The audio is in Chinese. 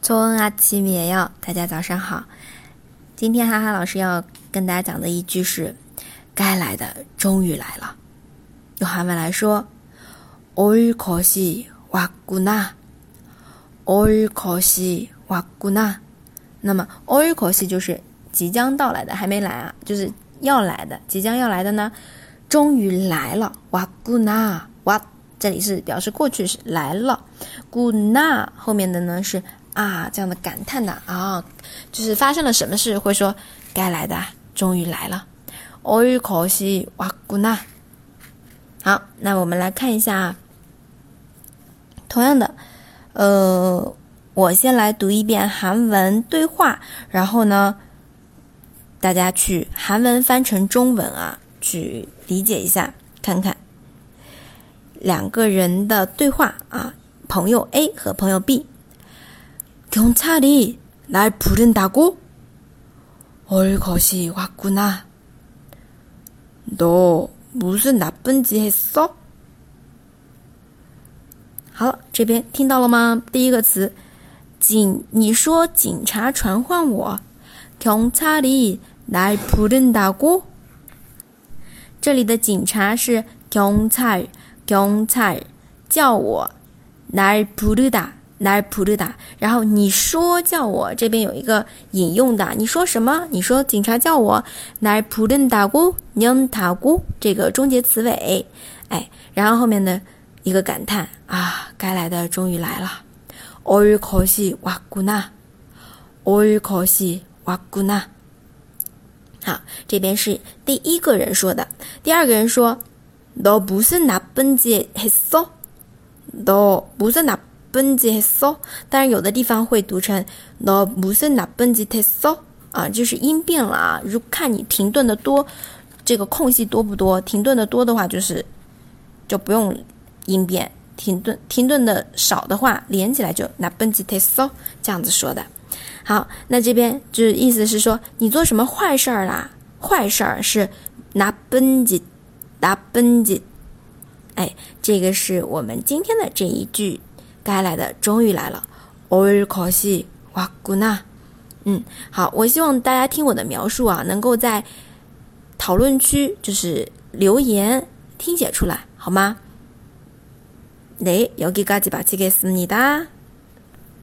早安啊，七米也要大家早上好。今天哈哈老师要跟大家讲的一句是：“该来的终于来了。”用韩文来说，올것이왔구 나， 올것이왔구 나。 那么올것이就是即将到来的，还没来啊，就是要来的，即将要来的呢，终于来了。왔구 나， 와， 这里是表示过去式，来了。구 나， 后面的呢是。 啊，这样的感叹的啊，就是发生了什么事会说该来的终于来了。올可惜哇古纳。好，那我们来看一下，同样的，呃，我先来读一遍韩文对话，然后呢，大家去韩文翻成中文啊，去理解一下，看看两个人的对话啊，朋友 A 和朋友 B。 경찰이날부른다고올것이왔구나너무슨나쁜짓했어好，这边听到了吗？第一个词，警，你说警察传唤我，경찰이날부른다 고。 这里的警察是경찰경 찰， 叫我날부르 다。 来普鲁达，然后你说叫我这边有一个引用的，你说什么？你说警察叫我来普伦达古娘塔古这个终结词尾，哎，然后后面的一个感叹啊，该来的终于来了，올可惜哇古纳，올可惜哇古纳。好，这边是第一个人说的，第二个人说，너무슨나쁜짓했어너무슨나 本지 했 어， 当然有的地方会读成너무슨나쁜짓했어啊，就是音变了啊。如看你停顿的多，这个空隙多不多？停顿的多的话，就是就不用音变；停顿停顿的少的话，连起来就나쁜짓했어这样子说的。好，那这边就是意思是说你做什么坏事儿啦？坏事儿是나쁜 짓， 나쁜 짓。 哎，这个是我们今天的这一句。 该来的终于来了，올可惜哇古纳。嗯，好，我希望大家听我的描述啊，能够在讨论区就是留言听写出来，好吗？네여기까지마치겠습니다